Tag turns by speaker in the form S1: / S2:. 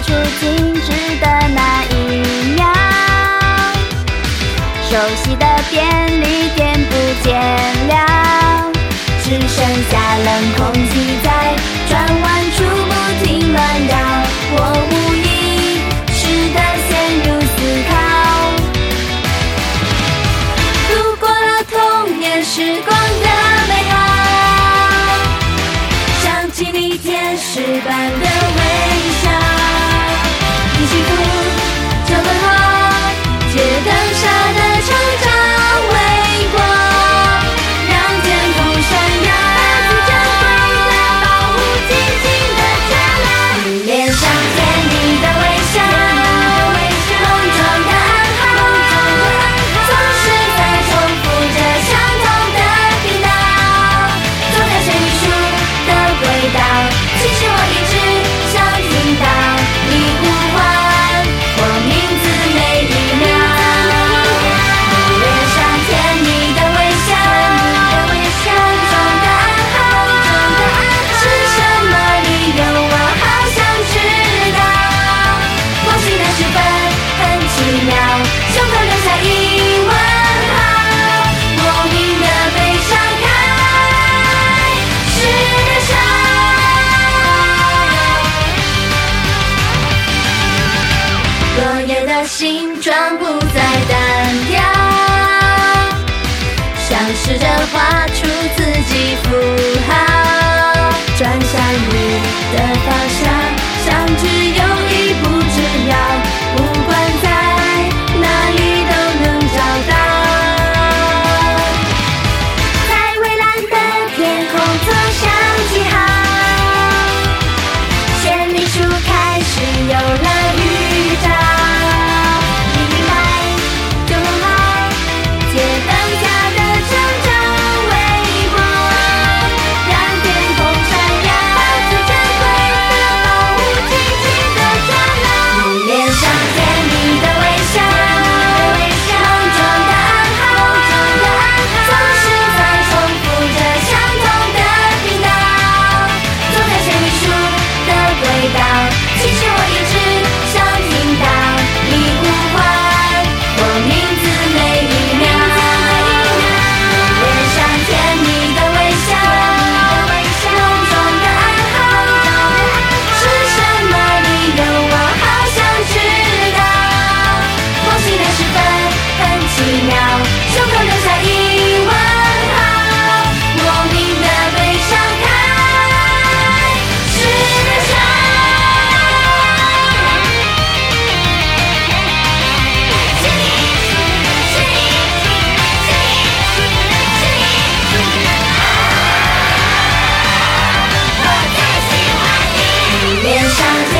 S1: 出静止的那一秒，熟悉的便利店不见了，只剩下冷空气。在。形状不再单调，想试着画出自己符号。天上。